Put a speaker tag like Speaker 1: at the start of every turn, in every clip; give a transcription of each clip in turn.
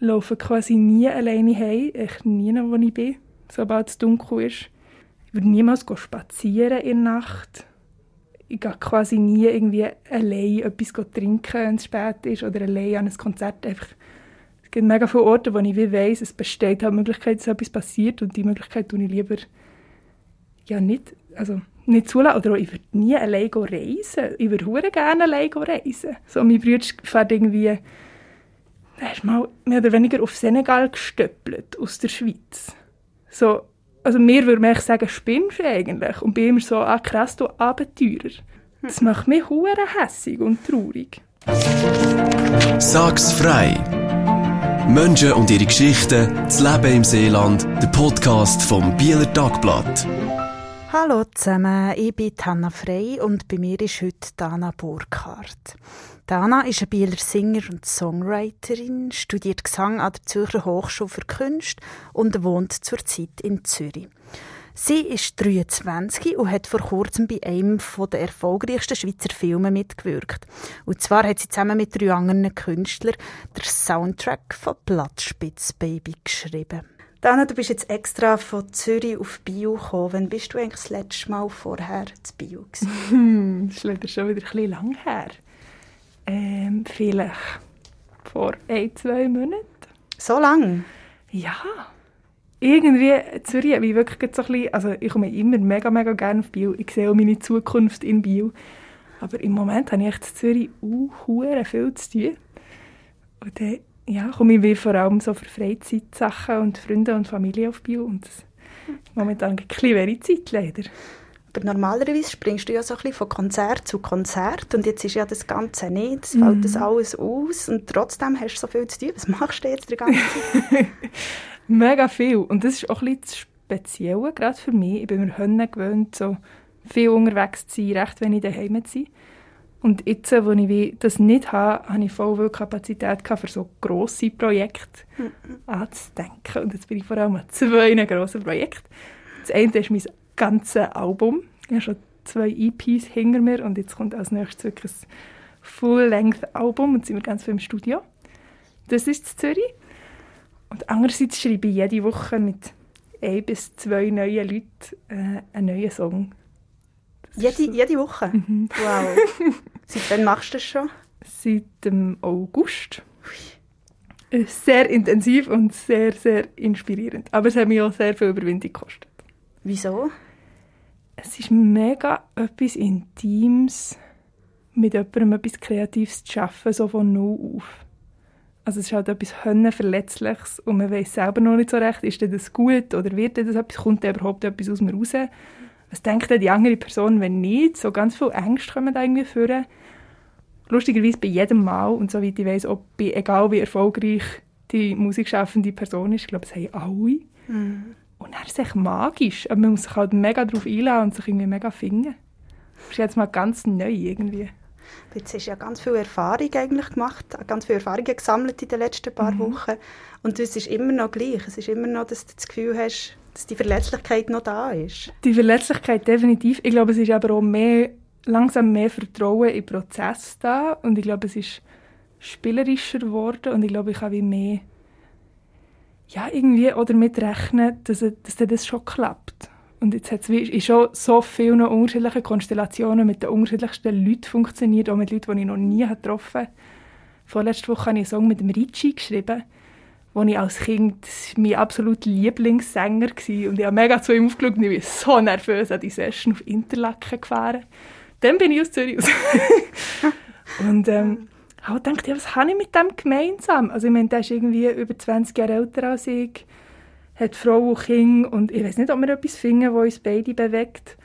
Speaker 1: laufe quasi nie alleine heim, echt nie, wo ich bin, sobald es dunkel ist. Ich würde niemals spazieren in der Nacht. Ich gehe quasi nie irgendwie allein etwas trinken, wenn es spät ist, oder allein an ein Konzert. Einfach, es gibt mega viele Orte, wo ich weiss, es besteht halt die Möglichkeit, dass etwas passiert und die Möglichkeit tue ich lieber ja nicht, also nicht zulassen. Oder auch, ich würde nie allein reisen. Ich würde gerne allein reisen. So, mein Bruder fährt irgendwie er ist mal mehr oder weniger auf Senegal gestöppelt, aus der Schweiz. So, also mir würde man sagen, spinnst du eigentlich? Und bei ihm so, ah krass, du Abenteurer. Das macht mich hure hässig und traurig.
Speaker 2: Sag's frei! Menschen und ihre Geschichten, das Leben im Seeland, der Podcast vom Bieler Tagblatt.
Speaker 3: Hallo zusammen, ich bin Hanna Frey und bei mir ist heute Dana Burkhardt. Dana ist eine Bieler Singer und Songwriterin, studiert Gesang an der Zürcher Hochschule für Künste und wohnt zurzeit in Zürich. Sie ist 23 und hat vor kurzem bei einem der erfolgreichsten Schweizer Filme mitgewirkt. Und zwar hat sie zusammen mit drei anderen Künstlern den Soundtrack von Blattspitz Baby geschrieben. Dana, du bist jetzt extra von Zürich auf Bio gekommen. Wann bist du eigentlich das letzte Mal vorher zu Bio
Speaker 1: gewesen? das ist leider schon wieder ein bisschen lang her. Ähm, vielleicht vor ein, zwei Monaten.
Speaker 3: So lang?
Speaker 1: Ja. Irgendwie, Zürich habe ich wirklich so ein bisschen, also ich komme immer mega, mega gerne auf Bio. Ich sehe auch meine Zukunft in Bio. Aber im Moment habe ich echt in Zürich auch viel zu tun. Und dann ja, komme ich vor allem so für Freizeitsachen und Freunde und Familie auf Bio. Und das momentan ein bisschen wenig Zeit leider.
Speaker 3: Aber normalerweise springst du ja so ein bisschen von Konzert zu Konzert und jetzt ist ja das Ganze nicht, es fällt mm. das alles aus und trotzdem hast du so viel zu tun. Was machst du jetzt die ganze Zeit?
Speaker 1: Mega viel und das ist auch ein bisschen das Spezielle, gerade für mich. Ich bin mir gewöhnt, so viel unterwegs zu sein, recht wenig daheim zu sein. Und jetzt, wo ich das nicht habe, habe ich voll viel Kapazität für so grosse Projekte mhm. anzudenken. Und jetzt bin ich vor allem an zwei grossen Projekten. Das eine ist mein ganzes Album. Ich habe schon zwei EPs hinter mir und jetzt kommt als nächstes wirklich ein Full-Length-Album und sind wir ganz viel im Studio. Das ist in Zürich. Und andererseits schreibe ich jede Woche mit ein bis zwei neuen Leuten äh, einen neuen Song.
Speaker 3: Jede, jede Woche? Mhm. Wow. Seit wann machst du das schon?
Speaker 1: Seit dem August. Äh, sehr intensiv und sehr, sehr inspirierend. Aber es hat mich auch sehr viel Überwindung gekostet.
Speaker 3: Wieso?
Speaker 1: Es ist mega etwas Intimes, mit jemandem etwas Kreatives zu arbeiten, so von null auf. Also es ist halt etwas Verletzliches und man weiß selber noch nicht so recht, ist das gut oder wird das etwas, kommt da überhaupt etwas aus mir raus? Was denkt denn die andere Person, wenn nicht? So ganz viel Ängste kommen da irgendwie führen. Lustigerweise bei jedem Mal, und soweit ich weiß, ob bei, egal wie erfolgreich die musikschaffende Person ist, ich glaube, es haben alle. Mhm. Und er ist echt magisch. Aber man muss sich halt mega darauf einladen und sich irgendwie mega finden. Das ist jetzt mal ganz neu irgendwie.
Speaker 3: Jetzt hast du ja ganz viel Erfahrung eigentlich gemacht, ganz viel Erfahrungen gesammelt in den letzten paar mhm. Wochen. Und es ist immer noch gleich. Es ist immer noch, dass du das Gefühl hast, dass die Verletzlichkeit noch da ist.
Speaker 1: Die Verletzlichkeit definitiv. Ich glaube, es ist aber auch mehr, langsam mehr Vertrauen im Prozess da. Und ich glaube, es ist spielerischer geworden. Und ich glaube, ich habe mehr ja, irgendwie oder damit dass, dass das schon klappt. Und jetzt hat es schon so viele unterschiedliche Konstellationen mit den unterschiedlichsten Leuten funktioniert, auch mit Leuten, die ich noch nie getroffen habe. Vorletzte Woche habe ich einen Song mit dem Ricci geschrieben wo ich als Kind mein absolut Lieblingssänger war. Und ich habe mega zu ihm aufgeschaut und ich war so nervös an die Session auf Interlaken gefahren. Dann bin ich aus Zürich raus. und ähm, habe gedacht, ja, was habe ich mit dem gemeinsam? Also ich meine, der ist irgendwie über 20 Jahre älter als ich, hat Frau und Kinder und ich weiß nicht, ob wir etwas finden, das uns beide bewegt.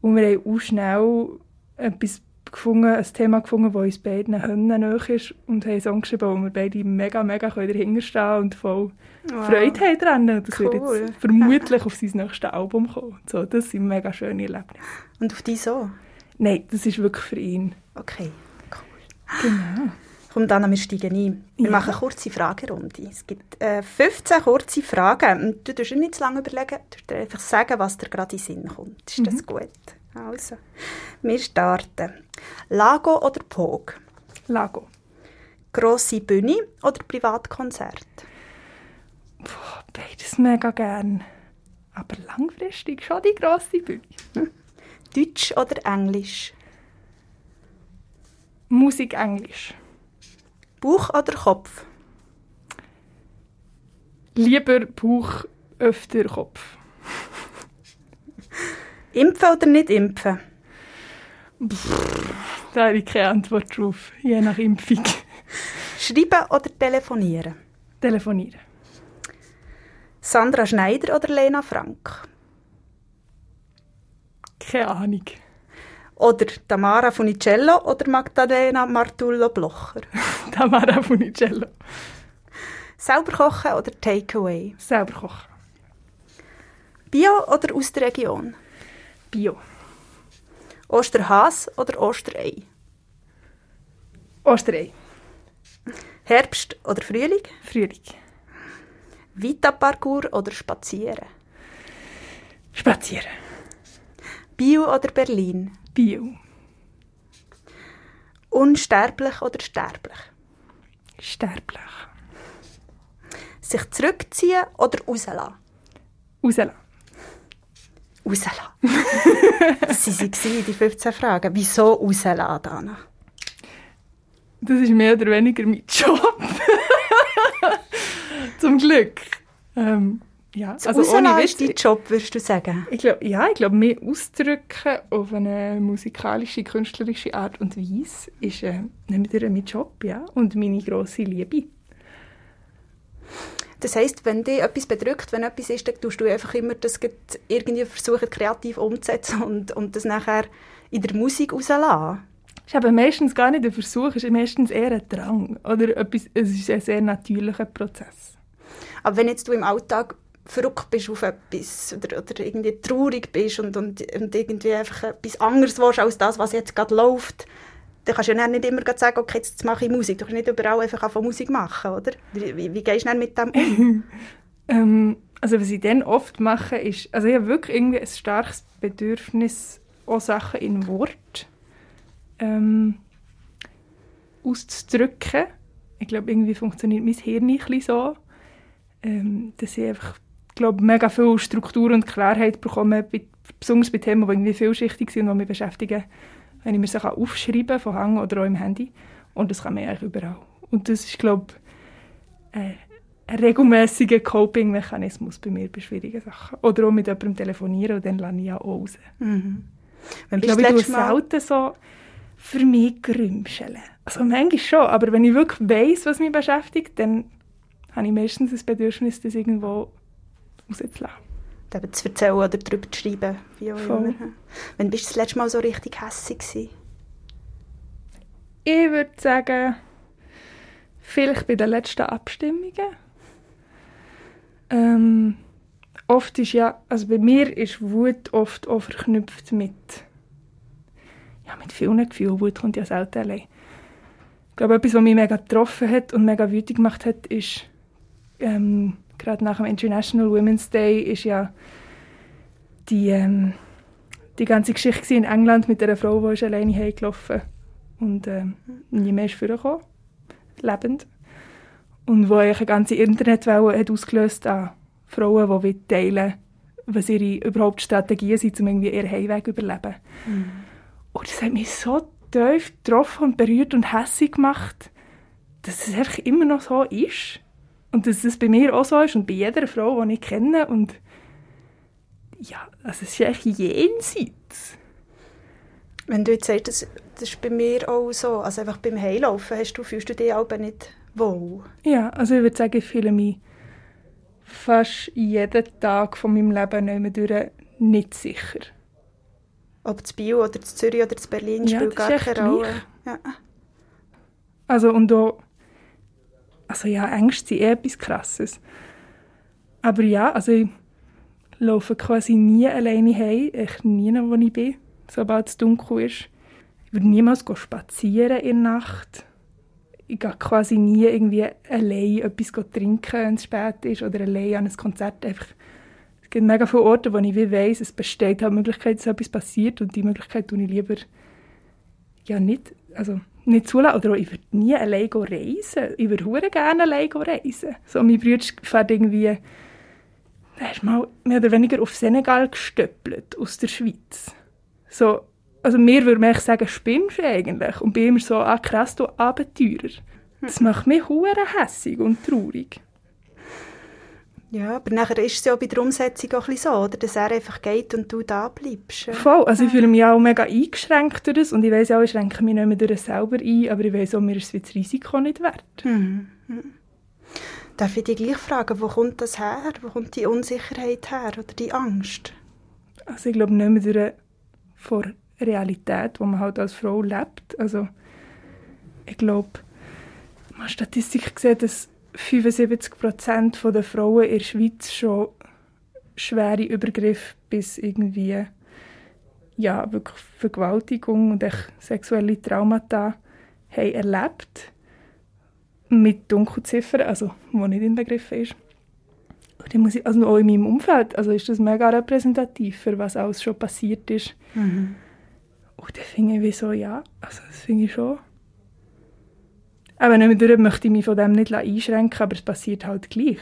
Speaker 1: Und wir haben auch schnell etwas gefunden, ein Thema gefunden, das uns beiden nahe ist und haben einen Song geschrieben, wo wir beide mega, mega dahinter stehen und voll wow. Freude haben. Und das cool. wird jetzt vermutlich auf sein nächstes Album kommen. So, das sind mega schöne Erlebnisse.
Speaker 3: Und auf die so?
Speaker 1: Nein, das ist wirklich für ihn.
Speaker 3: Okay, cool.
Speaker 1: Genau.
Speaker 3: Komm dann, wir steigen ein. Wir ja. machen eine kurze Fragerunde. Es gibt äh, 15 kurze Fragen. du darfst nicht zu lange überlegen, du darfst einfach sagen, was dir gerade in den Sinn kommt. Ist mhm. das gut? Also, wir starten. Lago oder Pog?
Speaker 1: Lago.
Speaker 3: Grosse Bühne oder Privatkonzert?
Speaker 1: Boah, beides mega gern. Aber langfristig schon die grosse Bühne. Hm.
Speaker 3: Deutsch oder Englisch?
Speaker 1: Musik Englisch.
Speaker 3: Bauch oder Kopf?
Speaker 1: Lieber Bauch, öfter Kopf.
Speaker 3: Impfen oder nicht impfen?
Speaker 1: Pff, da habe ich keine Antwort drauf, je nach Impfung.
Speaker 3: Schreiben oder telefonieren?
Speaker 1: Telefonieren.
Speaker 3: Sandra Schneider oder Lena Frank?
Speaker 1: Keine Ahnung.
Speaker 3: Oder Tamara Funicello oder Magdalena Martullo Blocher?
Speaker 1: Tamara Funicello.
Speaker 3: Selber kochen oder Takeaway?
Speaker 1: Selber kochen.
Speaker 3: Bio oder aus der Region?
Speaker 1: Bio.
Speaker 3: Osterhas oder Osterei?
Speaker 1: Osterei.
Speaker 3: Herbst oder Frühling?
Speaker 1: Frühling.
Speaker 3: Vita-Parcours oder Spazieren?
Speaker 1: Spazieren.
Speaker 3: Bio oder Berlin?
Speaker 1: Bio.
Speaker 3: Unsterblich oder sterblich?
Speaker 1: Sterblich.
Speaker 3: Sich zurückziehen oder rauslassen?
Speaker 1: Rauslassen.
Speaker 3: Rauslassen. das waren die 15 Fragen. Wieso rauslassen, Dana?
Speaker 1: Das ist mehr oder weniger mein Job. Zum Glück. Ähm, ja,
Speaker 3: das also ohne Witz, ist dein Job, würdest du sagen?
Speaker 1: Ich glaub, ja, ich glaube, mehr ausdrücken auf eine musikalische, künstlerische Art und Weise ist äh, mein Job, ja, und meine grosse Liebe.
Speaker 3: Das heisst, wenn dich etwas bedrückt, wenn etwas ist, dann tust du einfach immer das irgendwie versuchen, kreativ umzusetzen und, und das nachher in der Musik rauslassen.
Speaker 1: Es ist aber meistens gar nicht ein Versuch, es ist meistens eher ein Drang. Oder etwas, es ist ein sehr natürlicher Prozess.
Speaker 3: Aber wenn jetzt du im Alltag verrückt bist auf etwas oder, oder irgendwie traurig bist und, und, und irgendwie einfach etwas anderes willst als das, was jetzt gerade läuft, dann kannst du ja nicht immer sagen, okay, jetzt mache ich Musik. Du kannst nicht überall einfach von Musik machen, oder? Wie, wie gehst du dann mit dem um?
Speaker 1: ähm, also was ich dann oft mache, ist, also ich habe wirklich irgendwie ein starkes Bedürfnis, auch Sachen in Wort ähm, auszudrücken. Ich glaube, irgendwie funktioniert mein Hirn ein bisschen so, ähm, dass ich einfach glaube, mega viel Struktur und Klarheit bekomme, besonders bei Themen, die irgendwie vielschichtig sind und mich beschäftigen wenn ich mir sie aufschreiben kann, von Hang oder auch im Handy. Und das kann man eigentlich überall. Und das ist, glaube ich, äh, ein regelmäßiger Coping-Mechanismus bei mir bei schwierigen Sachen. Oder auch mit jemandem telefonieren und dann lerne ich auch raus. Mhm. Wenn ich glaube, ich tue selten so für mich grümscheln. Also manchmal schon, aber wenn ich wirklich weiss, was mich beschäftigt, dann habe ich meistens das Bedürfnis, das irgendwo rauszulassen
Speaker 3: eben zu erzählen oder darüber zu schreiben, wie auch Voll. immer. Wann bist du das letzte Mal so richtig hässlich gewesen?
Speaker 1: Ich würde sagen, vielleicht bei den letzten Abstimmungen. Ähm, oft ist ja, also bei mir ist Wut oft auch verknüpft mit, ja, mit vielen Gefühlen. Wut kommt ja selten allein. Ich glaube, etwas, was mich mega getroffen hat und mega wütend gemacht hat, ist ähm, gerade nach dem International Women's Day ist ja die, ähm, die ganze Geschichte in England mit einer Frau, die ist alleine heimgelaufen und ähm, nie mehr ist vorgekommen, lebend. Und wo eine ganze Internetwelle hat ausgelöst an Frauen, die teilen was ihre überhaupt Strategien sind, um irgendwie ihren Heimweg zu überleben. Mhm. Und das hat mich so tief getroffen und berührt und hässlich gemacht, dass es einfach immer noch so ist. Und dass das bei mir auch so ist und bei jeder Frau, die ich kenne. Und ja, also es ist echt jenseits.
Speaker 3: Wenn du jetzt sagst, das, das ist bei mir auch so, also einfach beim Heilaufen, hast du, fühlst du dich aber nicht wohl?
Speaker 1: Ja, also ich würde sagen, ich fühle mich fast jeden Tag von meinem Leben nicht, nicht sicher.
Speaker 3: Ob das Bio oder das Zürich oder das Berlin
Speaker 1: ja,
Speaker 3: spielt gar keine Rolle. Ja.
Speaker 1: Also und auch also ja, Ängste sind eh etwas Krasses. Aber ja, also ich laufe quasi nie alleine heim, echt nie, wo ich bin, sobald es dunkel ist. Ich würde niemals spazieren in der Nacht. Ich gehe quasi nie irgendwie allein etwas trinken, wenn es spät ist, oder allein an ein Konzert. Einfach, es gibt mega viele Orte, wo ich wie weiss, es besteht halt die Möglichkeit, dass etwas passiert und die Möglichkeit tue ich lieber ja nicht, also nicht zulassen. Oder auch, ich würde nie allein reisen. Ich würde gerne allein reisen. So, mein Bruder fährt irgendwie, ist mal mehr oder weniger auf Senegal gestöppelt, aus der Schweiz. So, also mir würde man sagen, spinnst du eigentlich? Und bei ihm so, ah krass, du Abenteurer. Das macht mich hure hässig und traurig.
Speaker 3: Ja, aber nachher ist es ja bei der Umsetzung auch ein so, oder? dass er einfach geht und du da bleibst.
Speaker 1: Voll, also ich fühle mich auch mega eingeschränkt durch das und ich weiss auch, ich schränke mich nicht mehr durch selber ein, aber ich weiss auch, mir ist das Risiko nicht wert.
Speaker 3: Mhm. Darf ich dich gleich fragen, wo kommt das her? Wo kommt die Unsicherheit her oder die Angst?
Speaker 1: Also ich glaube nicht mehr durch vor Realität, wo man halt als Frau lebt. Also ich glaube, man hat Statistik gesehen, dass 75 Prozent der Frauen in der Schweiz schon schwere Übergriffe bis irgendwie ja, wirklich Vergewaltigung und sexuelle Traumata haben erlebt. Mit Dunkelziffern, also wo nicht inbegriffen ist. Und muss ich, also auch in meinem Umfeld also ist das mega repräsentativ, für was alles schon passiert ist. Mhm. Und dann finde ich so, ja, also das finde ich schon aber nicht möchte ich mich von dem nicht einschränken, aber es passiert halt gleich.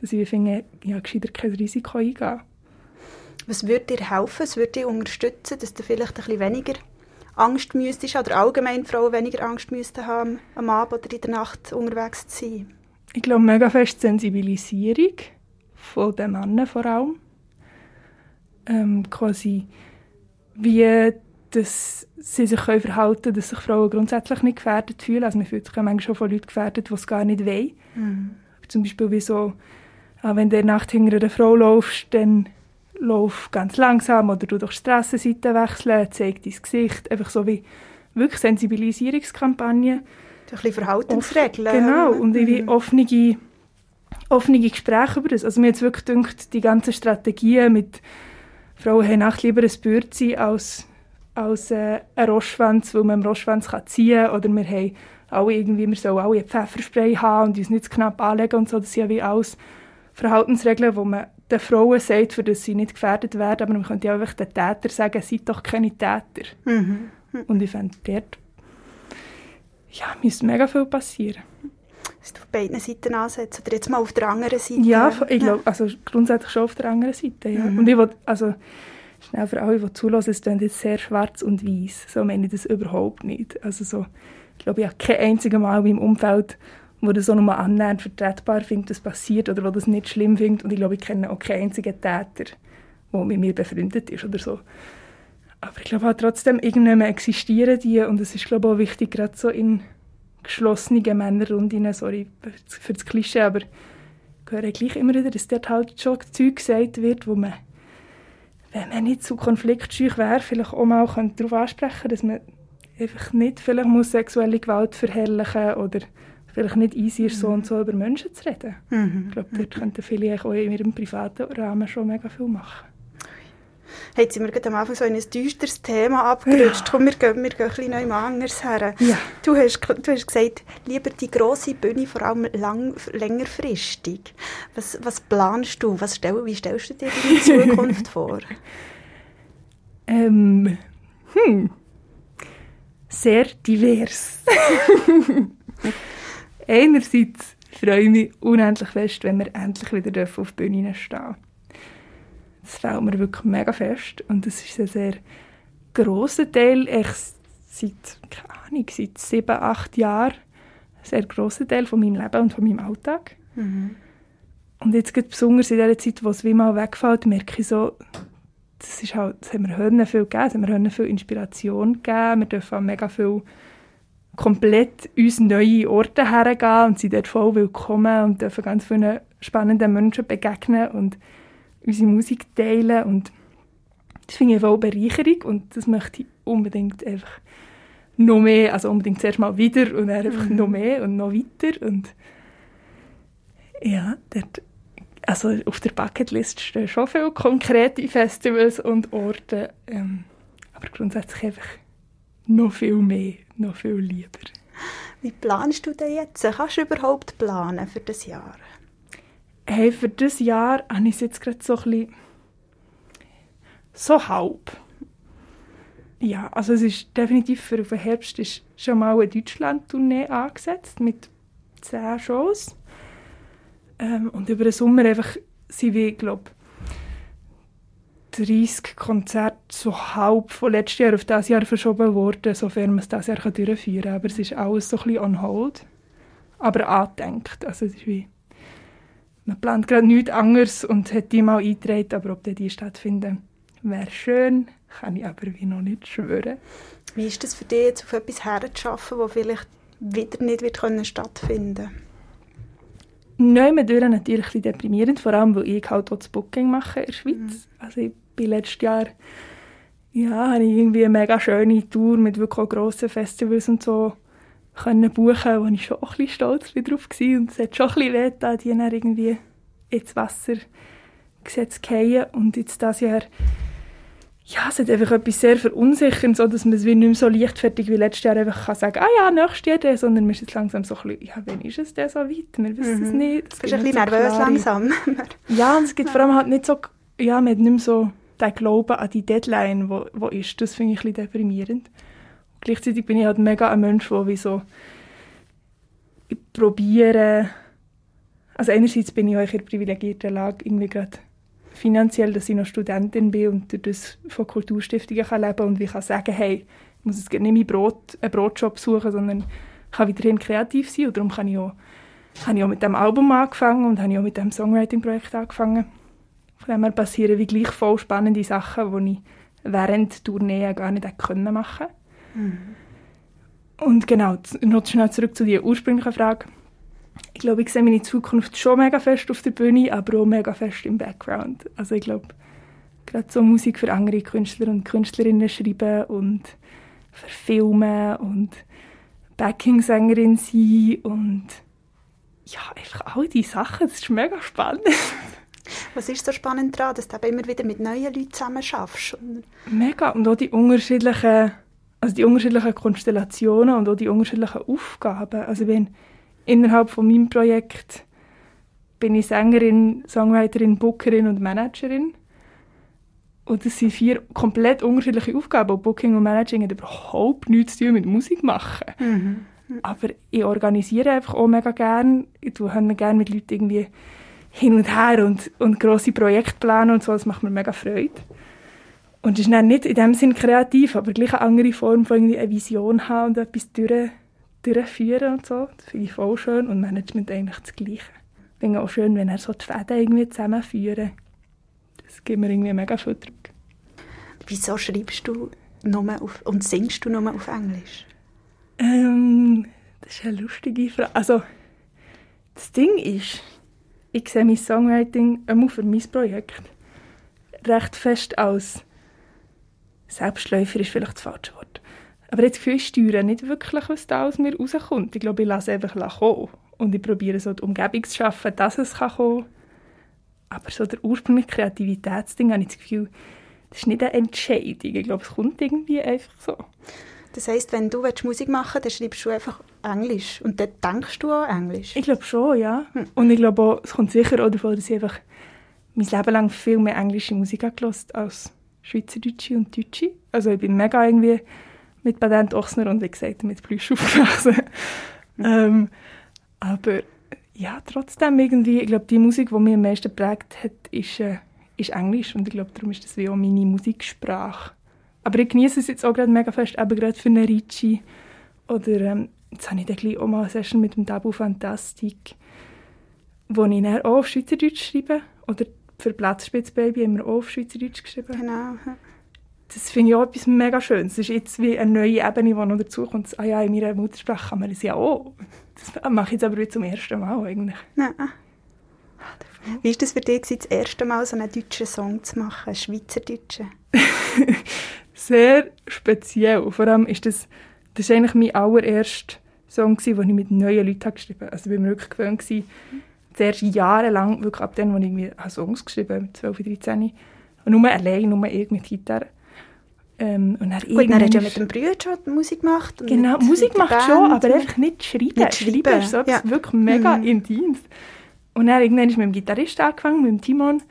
Speaker 1: Dass ich finde, ja, gescheiter kein Risiko eingehen.
Speaker 3: Was würde dir helfen, was würde dich unterstützen, dass du vielleicht ein bisschen weniger Angst müsstest oder allgemein Frauen weniger Angst müssten haben, am Abend oder in der Nacht unterwegs zu sein?
Speaker 1: Ich glaube, mega fest Sensibilisierung von den Männern vor allem. Ähm, quasi wie dass sie sich können verhalten können, dass sich Frauen grundsätzlich nicht gefährdet fühlen. Also man fühlt sich manchmal schon von Leuten gefährdet, die es gar nicht wollen. Mhm. Zum Beispiel wie so, ah, wenn du in der Nacht hinter einer Frau läufst, dann lauf ganz langsam oder du durch Strassenseite wechseln, zeig dein Gesicht. Einfach so wie wirklich Sensibilisierungskampagnen. Ein
Speaker 3: bisschen Verhaltensregeln.
Speaker 1: Genau, und irgendwie mhm. offene, offene Gespräche über das. Also mir jetzt wirklich gedacht, die ganzen Strategien mit Frauen haben Nacht lieber ein Bürzi als als äh, ein Rostschwanz, weil man einen Rostschwanz kann ziehen kann. Oder wir haben alle irgendwie, wir sollen alle Pfefferspray haben und uns nicht zu knapp anlegen und so. Das sind ja wie alles Verhaltensregeln, wo man den Frauen sagt, für dass sie nicht gefährdet werden. Aber man könnte ja einfach den Täter sagen, seid doch keine Täter. Mhm. Und ich fände, dort ja, müsste mega viel passieren.
Speaker 3: Dass du auf beiden Seiten ansetzt oder jetzt mal auf der anderen Seite?
Speaker 1: Ja, ich glaube, also grundsätzlich schon auf der anderen Seite, ja. Mhm. Und ich will, also Schnell für alle, die zulassen, es klingt jetzt sehr schwarz und weiß. So meine ich das überhaupt nicht. Also so, ich glaube, ich habe kein einziges Mal in meinem Umfeld, wo das so nochmal annähernd vertretbar findet, das passiert oder wo das nicht schlimm findet. Und ich glaube, ich kenne auch keinen einzigen Täter, der mit mir befreundet ist oder so. Aber ich glaube halt trotzdem, irgendwann existieren die und es ist, glaube ich, auch wichtig, gerade so in geschlossenen Männerrunden, sorry für das Klischee, aber ich höre gleich immer wieder, dass dort halt schon Zeug gesagt wird, wo man wenn man nicht zu konfliktscheu wäre, vielleicht auch mal darauf ansprechen dass man einfach nicht vielleicht muss sexuelle Gewalt verherrlichen oder vielleicht nicht easy ist, so und so über Menschen zu reden. Mhm. Ich glaube, dort könnten viele auch in ihrem privaten Rahmen schon mega viel machen.
Speaker 3: Hey, jetzt sind wir am Anfang so in ein düsteres Thema abgerutscht. Ja. Komm, wir gehen, wir gehen ein bisschen anders her. Ja. Du, hast, du hast gesagt, lieber die grosse Bühne, vor allem lang, längerfristig. Was, was planst du? Was stell, wie stellst du dir die Zukunft vor?
Speaker 1: Ähm, hm. Sehr divers. Einerseits freue ich mich unendlich fest, wenn wir endlich wieder auf der Bühne stehen dürfen. Das fällt mir wirklich mega fest. Und das ist ein sehr grosser Teil, ich seit, keine Ahnung, seit sieben, acht Jahren, ein sehr grosser Teil von meinem Leben und von meinem Alltag. Mhm. Und jetzt gerade besonders in dieser Zeit, wo es wie mal wegfällt, merke ich so, das ist halt, das haben wir Hörner viel gegeben, das haben wir Hörner viel Inspiration gegeben, wir dürfen mega viel komplett uns neue Orte hergehen und sind dort voll willkommen und dürfen ganz vielen spannenden Menschen begegnen und unsere Musik teilen und das finde ich voll Bereicherung und das möchte ich unbedingt einfach noch mehr, also unbedingt zuerst mal wieder und dann einfach mhm. noch mehr und noch weiter und ja, dort, also auf der Bucketlist stehen schon viele konkrete Festivals und Orte, ähm, aber grundsätzlich einfach noch viel mehr, noch viel lieber.
Speaker 3: Wie planst du denn jetzt? Kannst du überhaupt planen für das Jahr?
Speaker 1: Hey, für dieses Jahr habe ich es jetzt gerade so ein bisschen so halb. Ja, also es ist definitiv für den Herbst ist schon mal eine Deutschland-Tournee angesetzt mit zehn Shows. Ähm, und über den Sommer einfach sind wir, glaube 30 Konzerte so halb von letztes Jahr auf dieses Jahr verschoben worden, sofern man es dieses Jahr durchführen kann. Aber es ist alles so ein bisschen on hold. Aber angedenkt. Also es ist wie, man plant gerade nichts anderes und hat die mal eingetragen, aber ob die stattfinden, wäre schön, kann ich aber wie noch nicht schwören.
Speaker 3: Wie ist es für dich, jetzt auf etwas herzuschaffen, das vielleicht wieder nicht wird können stattfinden
Speaker 1: Nein, durch natürlich ein bisschen deprimierend, vor allem, weil ich halt auch das Booking mache in der Schweiz. Mhm. Also ich bin letztes Jahr ja, habe ich irgendwie eine mega schöne Tour mit wirklich grossen Festivals und so können buchen, wo ich schon auch ein bisschen stolz drauf war. Und es hat schon ein bisschen weh getan, die dann irgendwie ins Wasser gesetzt fallen. Und jetzt dieses Jahr ja, es hat einfach etwas sehr verunsichern, so dass man es wie nicht mehr so leichtfertig wie letztes Jahr einfach kann sagen, ah ja, nächstes Jahr, sondern man ist jetzt langsam so ein bisschen, ja, wann ist es denn so weit? Wir wissen mhm. es nicht. Es
Speaker 3: bist ein bisschen nervös so langsam.
Speaker 1: ja, und es gibt vor allem halt nicht so, ja, man hat nicht mehr so den Glauben an die Deadline, wo, wo ist. Das finde ich ein bisschen deprimierend. Gleichzeitig bin ich halt mega ein Mensch, der wie so probiere, also einerseits bin ich auch in der privilegierten Lage, irgendwie gerade finanziell, dass ich noch Studentin bin und durch das von Kulturstiftungen kann leben und wie kann sagen, hey, ich muss jetzt nicht mein Brot, einen Brotjob suchen, sondern kann weiterhin kreativ sein und darum kann ich auch, habe ich auch mit dem Album angefangen und habe auch mit dem Songwriting-Projekt angefangen. Von dem her passieren wie gleich voll spannende Sachen, die ich während der Tournee gar nicht machen mhm. Und genau, noch schnell zurück zu der ursprünglichen Frage ich glaube, ich sehe meine Zukunft schon mega fest auf der Bühne, aber auch mega fest im Background. Also ich glaube, gerade so Musik für andere Künstler und Künstlerinnen schreiben und verfilmen und Backing-Sängerin sein und ja, einfach all diese Sachen, das ist mega spannend.
Speaker 3: Was ist so spannend daran, dass du immer wieder mit neuen Leuten zusammen schaffst?
Speaker 1: Mega, und auch die unterschiedlichen, also die unterschiedlichen Konstellationen und auch die unterschiedlichen Aufgaben. Also wenn innerhalb von meinem Projekt bin ich Sängerin, Songwriterin, Bookerin und Managerin. Und das sind vier komplett unterschiedliche Aufgaben. Und Booking und Managing haben überhaupt nichts zu tun mit Musik machen. Mhm. Aber ich organisiere einfach auch mega gerne. Ich tue gerne mit Leuten irgendwie hin und her und, und grosse Projekte planen und so. Das macht mir mega Freude. Und es ist dann nicht in dem Sinn kreativ, aber gleich eine andere Form von irgendwie eine Vision haben und etwas durch durchführen und so. Das finde ich voll schön. Und Management eigentlich das Gleiche. Ich finde auch schön, wenn er so die Fäden irgendwie zusammenführen. Das gibt mir irgendwie mega viel Druck.
Speaker 3: Wieso schreibst du nur auf, und singst du nur auf Englisch?
Speaker 1: Ähm, das ist eine lustige Frage. Also, das Ding ist, ich sehe mein Songwriting immer für mein Projekt recht fest als Selbstläufer ist vielleicht das falsche Wort. Aber jetzt Gefühl, ich steuere nicht wirklich, was da aus mir rauskommt. Ich glaube, ich lasse einfach kommen. Und ich probiere so die Umgebung zu schaffen, dass es kommen kann. Aber so der ursprüngliche Kreativitätsding, habe ich das Gefühl, das ist nicht eine Entscheidung. Ich glaube, es kommt irgendwie einfach so.
Speaker 3: Das heisst, wenn du Musik machen willst, dann schreibst du einfach Englisch. Und dann denkst du auch Englisch?
Speaker 1: Ich glaube schon, ja. Hm. Und ich glaube auch, es kommt sicher auch davon, dass ich einfach mein Leben lang viel mehr englische Musik habe als Schweizerdeutsche und Deutsche. Also ich bin mega irgendwie mit Patent Ochsner und wie gesagt mit Plüsch aufgewachsen. ähm, aber ja, trotzdem irgendwie, ich glaube, die Musik, die mich am meisten geprägt hat, ist, äh, ist Englisch und ich glaube, darum ist das wie auch meine Musiksprache. Aber ich genieße es jetzt auch gerade mega fest, eben gerade für eine Ricci oder ähm, jetzt habe ich dann auch mal eine Session mit dem Tabu Fantastik, wo ich dann auch auf Schweizerdeutsch schreibe oder für Platzspitzbaby haben wir auch auf Schweizerdeutsch geschrieben.
Speaker 3: Genau
Speaker 1: das finde ich auch etwas mega Schönes. Es ist jetzt wie eine neue Ebene, die noch dazukommt. Ah ja, in meiner Muttersprache kann man das ja auch. Das mache ich jetzt aber zum ersten Mal eigentlich.
Speaker 3: Nein. Wie war das für dich, das erste Mal so einen deutschen Song zu machen, einen schweizerdeutschen?
Speaker 1: Sehr speziell. Vor allem ist das, das ist eigentlich mein allererster Song, den ich mit neuen Leuten geschrieben habe. Also ich war mir wirklich gewöhnt, zuerst jahrelang, wirklich ab dem, als ich Songs geschrieben habe, mit 12, 13, und nur allein, nur ich mit Gitarre.
Speaker 3: Ähm, und dann Gut, dann hast du ja mit dem Bruder schon Musik gemacht.
Speaker 1: Genau, mit, Musik macht schon, aber einfach nicht schreiben. Nicht schreiben, schreiben ist so ja. wirklich mega mhm. intim. Und dann irgendwann ist mit dem Gitarrist angefangen, mit dem Timon.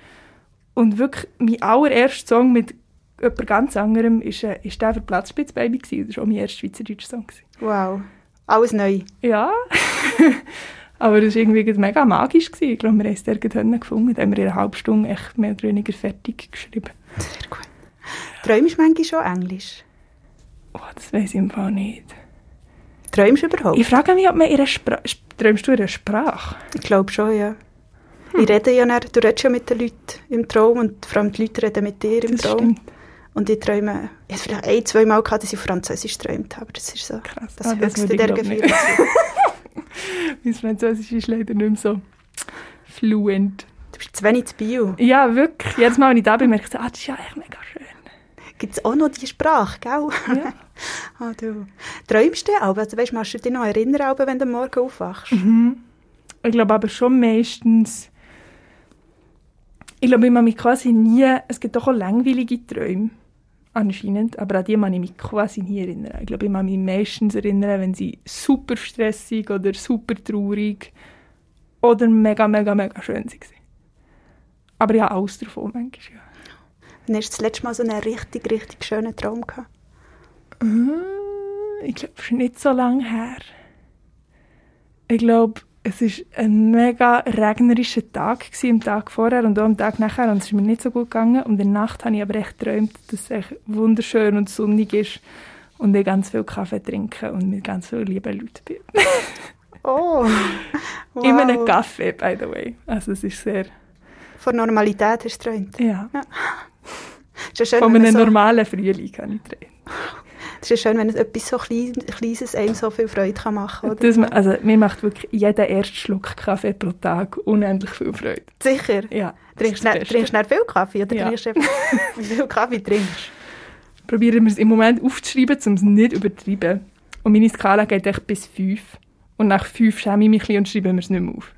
Speaker 1: Und wirklich mein allererster Song mit jemand ganz anderem ist, äh, ist der für Platzspitzbaby gewesen. Das war auch mein erster schweizerdeutscher Song. Gewesen.
Speaker 3: Wow. Alles neu.
Speaker 1: Ja. Aber das war irgendwie mega magisch. Gewesen. Ich glaube, wir haben es dort gefunden. Da haben wir in einer halben Stunde echt mehr oder weniger fertig geschrieben.
Speaker 3: Sehr gut. Träumst du manchmal schon Englisch?
Speaker 1: Oh, das weiß ich im Fall nicht.
Speaker 3: Träumst du überhaupt?
Speaker 1: Ich frage mich, ob man ihre Sprache... Träumst du ihre Sprache?
Speaker 3: Ich glaube schon, ja. Hm. Ich rede ja nicht, du redest ja mit den Leuten im Traum und vor allem die Leute reden mit dir im
Speaker 1: Das
Speaker 3: Traum.
Speaker 1: stimmt.
Speaker 3: Und ich träume, ich habe vielleicht ein, zwei Mal gehabt, dass ich Französisch träumt habe, das ist so
Speaker 1: Krass.
Speaker 3: das
Speaker 1: Ah, das
Speaker 3: höchste
Speaker 1: ich
Speaker 3: der Gefühle.
Speaker 1: Mein Französisch ist leider nicht mehr so fluent.
Speaker 3: du bist zu wenig zu Bio.
Speaker 1: Ja, wirklich. Jedes Mal, wenn ich da bin, merke ich ah, das ist ja echt mega schön.
Speaker 3: Gibt es auch noch die Sprache, gell?
Speaker 1: Ja.
Speaker 3: ah, du. Träumst du auch? Also, weißt, machst du dich noch erinnern, wenn du morgen aufwachst?
Speaker 1: Mhm. Ich glaube aber schon meistens. Ich glaube, ich kann mich quasi nie. Es gibt doch auch langweilige Träume, anscheinend, aber an die kann ich mich quasi nie erinnern. Ich glaube, ich kann mich meistens erinnern, wenn sie super stressig oder super traurig oder mega, mega, mega schön waren. Aber ja, alles davon manchmal, ja.
Speaker 3: Wann hast du das letzte Mal so einen richtig, richtig schönen Traum gehabt?
Speaker 1: Äh, Ich glaube, es ist nicht so lange her. Ich glaube, es war ein mega regnerischer Tag gewesen, am Tag vorher und auch am Tag nachher und es ist mir nicht so gut gegangen. Und in der Nacht habe ich aber echt geträumt, dass es echt wunderschön und sonnig ist und ich ganz viel Kaffee trinke und mit ganz vielen lieben Leuten bin.
Speaker 3: Oh! wow.
Speaker 1: In einem Kaffee, by the way. Also es ist sehr,
Speaker 3: Von Normalität hast du geträumt.
Speaker 1: ja.
Speaker 3: Ja schön,
Speaker 1: Von einem
Speaker 3: so,
Speaker 1: normalen Frühling kann ich träumen.
Speaker 3: Es ist schön, wenn etwas so klein, Kleines einem so viel Freude kann machen kann.
Speaker 1: Also, mir macht wirklich jeder erste Schluck Kaffee pro Tag unendlich viel Freude.
Speaker 3: Sicher.
Speaker 1: Ja,
Speaker 3: Trinkst du trinkst du viel Kaffee oder
Speaker 1: Ja.
Speaker 3: trinkst du wie viel Kaffee trinkst
Speaker 1: probieren wir es im Moment aufzuschreiben, um es nicht zu übertreiben. Und meine Skala geht echt bis 5. Und nach 5 schäme ich mich ein bisschen und schreiben wir es nicht mehr auf.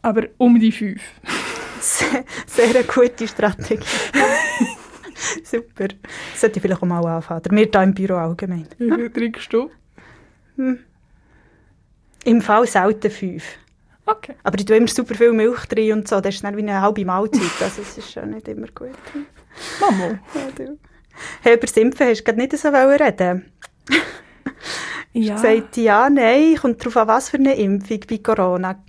Speaker 1: Aber um die 5.
Speaker 3: Sehr, sehr eine gute Strategie. Super. Das sollte ich vielleicht auch mal anfangen. Oder wir hier im Büro allgemein.
Speaker 1: Wie viel trinkst du?
Speaker 3: Im Fall selten fünf.
Speaker 1: Okay.
Speaker 3: Aber ich tue immer super viel Milch drin und so. Das ist dann wie eine halbe Mahlzeit. Also es ist schon nicht immer gut.
Speaker 1: Mama.
Speaker 3: Ja, du. Hey, über das Impfen hast du gerade nicht so reden.
Speaker 1: Ja.
Speaker 3: Gesagt, ja, nein, kommt darauf an, was für eine Impfung bei Corona.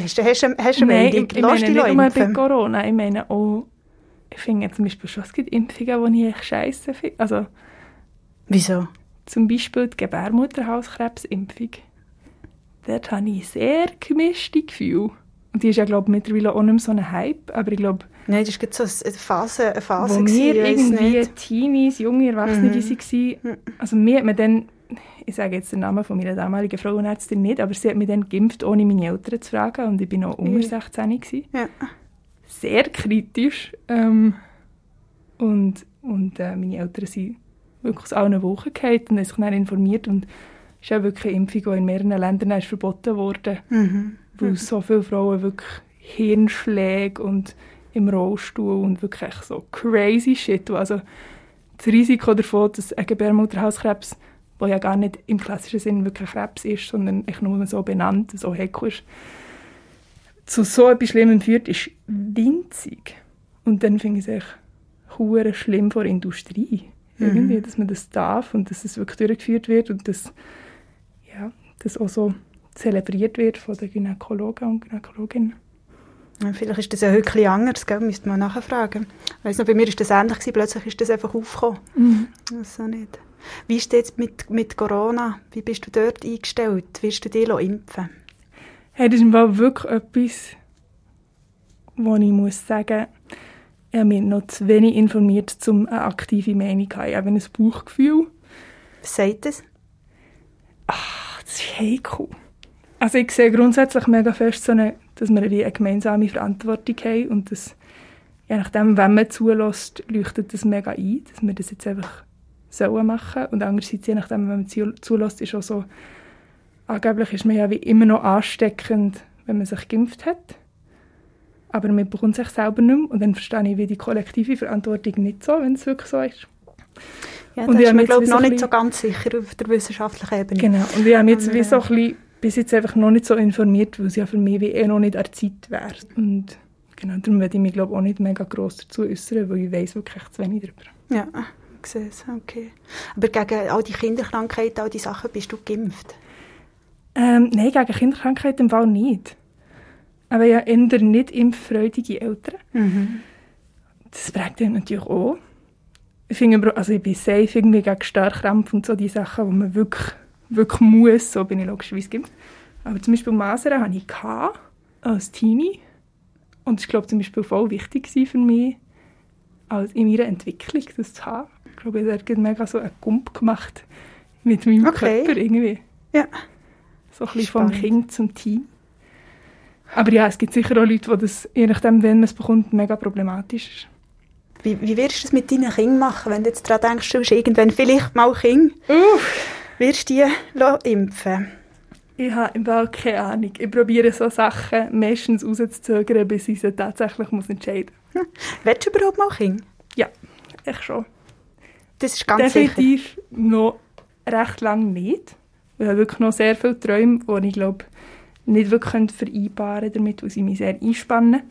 Speaker 3: Hast du, hast du, hast du eine
Speaker 1: Nein,
Speaker 3: Meinung?
Speaker 1: ich, ich meine nicht nur bei. Corona. Ich meine auch, ich finde zum Beispiel schon, es gibt Impfungen, die ich echt scheiße finde. Also
Speaker 3: Wieso?
Speaker 1: zum Beispiel die Gebärmutterhalskrebsimpfung. Dort habe ich sehr gemischte Gefühle. Und die ist ja, glaube ich, mittlerweile auch nicht mehr so ein Hype. Aber ich glaube,
Speaker 3: Nein, das war so eine Phase, eine Phase
Speaker 1: wo wir
Speaker 3: gewesen, weiss
Speaker 1: irgendwie. Teenies, junge Erwachsene
Speaker 3: Mhm.
Speaker 1: waren, also mir hat man dann, ich sage jetzt den Namen von meiner damaligen Frauenärztin nicht, aber sie hat mich dann geimpft, ohne meine Eltern zu fragen und ich bin noch unter
Speaker 3: Ja.
Speaker 1: 16 gewesen.
Speaker 3: Ja.
Speaker 1: Sehr kritisch. Ähm, und und äh, meine Eltern sind wirklich aus allen Wochen gefallen und haben sich dann informiert und es ist ja wirklich eine Impfung, die in mehreren Ländern ist verboten wurde,
Speaker 3: Mhm.
Speaker 1: weil so viele Frauen wirklich Hirnschläge und im Rollstuhl und wirklich so crazy shit. Also das Risiko davon, dass ein Gebärmutterhalskrebs, der ja gar nicht im klassischen Sinn wirklich Krebs ist, sondern echt nur so benannt, so Heco ist, zu so etwas Schlimmem führt, ist winzig. Und dann finde ich es echt schlimm vor der Industrie. Irgendwie, dass man das darf und dass es wirklich durchgeführt wird und dass ja, das auch so zelebriert wird von den Gynäkologen und Gynäkologinnen.
Speaker 3: Ja, vielleicht ist das ja heute ein anders, gell? müsste man nachfragen. Weiss noch, bei mir war das ähnlich, gewesen. plötzlich ist das einfach aufgekommen. Weiss auch nicht. Wie ist es jetzt mit, mit Corona? Wie bist du dort eingestellt? Willst du dich impfen
Speaker 1: Hey, das ist wirklich etwas, wo ich muss sagen, ich habe mich noch zu wenig informiert, um eine aktive Meinung zu haben. Ich habe ein Bauchgefühl.
Speaker 3: Was sagt das?
Speaker 1: Ach, das ist heikel. Also ich sehe grundsätzlich mega fest, so eine, dass wir eine gemeinsame Verantwortung haben und dass, je nachdem, wenn man zulässt, leuchtet das mega ein, dass wir das jetzt einfach sollen machen. Und andererseits, je nachdem, wenn man zu- zulässt, ist auch so, angeblich ist man ja wie immer noch ansteckend, wenn man sich geimpft hat. Aber man bekommt sich selber nicht mehr. Und dann verstehe ich wie die kollektive Verantwortung nicht so, wenn es wirklich so ist.
Speaker 3: Ja,
Speaker 1: Und
Speaker 3: da
Speaker 1: ich
Speaker 3: ist man, glaube ich, noch
Speaker 1: ein
Speaker 3: nicht so ganz sicher auf der wissenschaftlichen Ebene.
Speaker 1: Genau. Und ich habe mich jetzt wie so ein
Speaker 3: Aber,
Speaker 1: bisschen, bis jetzt einfach noch nicht so informiert, weil es ja für mich wie eh noch nicht an der Zeit wäre. Und Genau, darum werde ich mich glaube auch nicht mega gross dazu äußern, weil ich weiß wirklich zu wenig darüber.
Speaker 3: Ja, ich sehe es, okay. Aber gegen all die Kinderkrankheiten, all die Sachen, bist du geimpft?
Speaker 1: Ähm, nein, gegen Kinderkrankheiten im Fall nicht. Aber ja, eher nicht impffreudige Eltern.
Speaker 3: Mhm.
Speaker 1: Das prägt einen natürlich auch. Ich finde also ich bin safe irgendwie gegen Starrkrampf und so die Sachen, wo man wirklich, wirklich muss, so bin ich logischerweise geimpft. Aber zum Beispiel Masern hatte ich als Teenie. Und ich glaube zum Beispiel voll wichtig für mich, als in meiner Entwicklung das zu haben. Ich glaube, ich habe mega so einen Gump gemacht mit meinem
Speaker 3: Okay.
Speaker 1: Körper irgendwie.
Speaker 3: Ja.
Speaker 1: So ein bisschen vom
Speaker 3: Spannend.
Speaker 1: Kind zum Team. Aber ja, es gibt sicher auch Leute, die das, je nachdem, wenn man es bekommt, mega problematisch ist.
Speaker 3: Wie, wie wirst du das mit deinen Kindern machen, wenn du jetzt daran denkst, du hast irgendwann vielleicht mal Kinder? Wirst du die impfen
Speaker 1: Ich habe im Fall keine Ahnung. Ich probiere so Sachen meistens rauszuzögern, bis ich sie tatsächlich muss entscheiden muss.
Speaker 3: Willst du überhaupt mal Kinder?
Speaker 1: Ja, ich schon.
Speaker 3: Das ist ganz sicher.
Speaker 1: Definitiv noch recht lange nicht. Ich habe wirklich noch sehr viele Träume, die ich glaube nicht wirklich vereinbaren damit, weil sie mich sehr einspannen.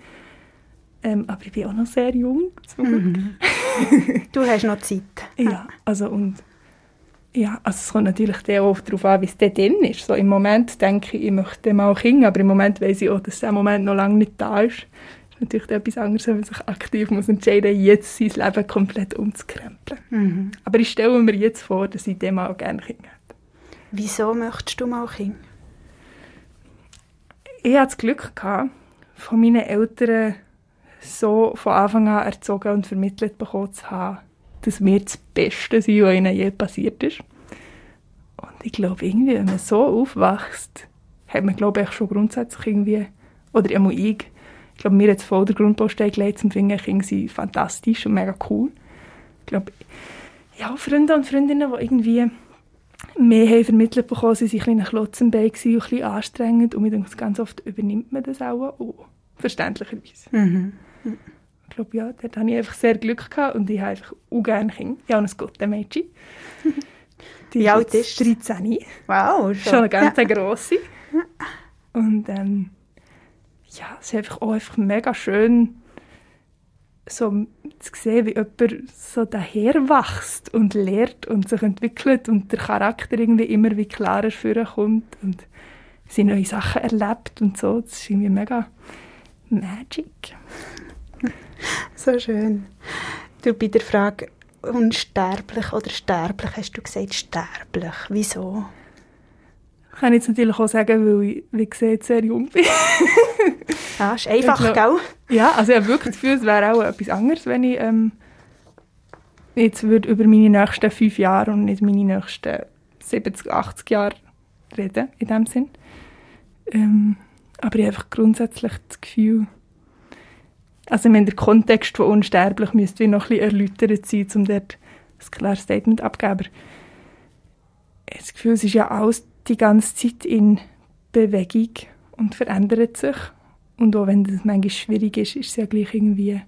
Speaker 1: Ähm, aber ich bin auch noch sehr jung.
Speaker 3: Mhm. Du hast noch Zeit.
Speaker 1: Ja, also und ja, also es kommt natürlich dann auch darauf an, wie es dann ist. So im Moment denke ich, ich möchte mal Kinder, aber im Moment weiß ich auch, dass der Moment noch lange nicht da ist. Das ist natürlich etwas anderes, wenn man sich aktiv muss entscheiden jetzt sein Leben komplett umzukrempeln.
Speaker 3: Mhm.
Speaker 1: Aber ich stelle mir jetzt vor, dass ich dann mal gerne Kinder.
Speaker 3: Wieso möchtest du mal Kinder?
Speaker 1: Ich hatte das Glück, gehabt, von meinen Eltern so von Anfang an erzogen und vermittelt bekommen zu haben, dass wir das Beste sind, was ihnen je passiert ist. Und ich glaube, irgendwie, wenn man so aufwächst, hat man, glaube ich, schon grundsätzlich irgendwie, oder ich, ich glaube, mir hat es voll der Grundbaustein gelegt, zum Finden, Kinder sind fantastisch und mega cool. Ich glaube, ja, Freunde und Freundinnen, die irgendwie mehr haben vermittelt bekommen, sie waren ein bisschen Klotz im Bein gewesen und ein bisschen anstrengend. Und ich denke, ganz oft übernimmt man das auch. Oh, verständlicherweise.
Speaker 3: Mhm.
Speaker 1: Ich glaube, ja, dort hatte ich einfach sehr Glück gehabt und ich habe einfach auch gerne Kinder. Ich habe ein gutes Mädchen. Die
Speaker 3: Wie alt
Speaker 1: jetzt
Speaker 3: ist
Speaker 1: 13.
Speaker 3: Wow,
Speaker 1: Schon eine ganz
Speaker 3: Ja.
Speaker 1: grosse. Und ähm, ja, es ist einfach auch einfach mega schön, so zu sehen, wie jemand so daherwächst und lernt und sich entwickelt und der Charakter irgendwie immer wie klarer vorkommt und sie neue Sachen erlebt und so. Das ist irgendwie mega magic.
Speaker 3: So schön. Du bei der Frage unsterblich oder sterblich hast du gesagt sterblich. Wieso?
Speaker 1: Ich kann jetzt natürlich auch sagen, weil ich, wie gesagt, sehr jung bin.
Speaker 3: Ja, ist einfach,
Speaker 1: Ich
Speaker 3: gell?
Speaker 1: Ja, also ich habe wirklich das Gefühl, es wäre auch etwas anderes, wenn ich ähm, jetzt würde über meine nächsten fünf Jahre und nicht meine nächsten 70, 80 Jahre reden, in dem Sinn. Ähm, aber ich habe einfach grundsätzlich das Gefühl, also ich meine, der Kontext von unsterblich müsste wie noch ein bisschen erläutert sein, um dort ein klares Statement abzugeben. Aber ich habe das Gefühl, es ist ja alles die ganze Zeit in Bewegung und verändert sich. Und auch wenn das manchmal schwierig ist, ist es ja gleich irgendwie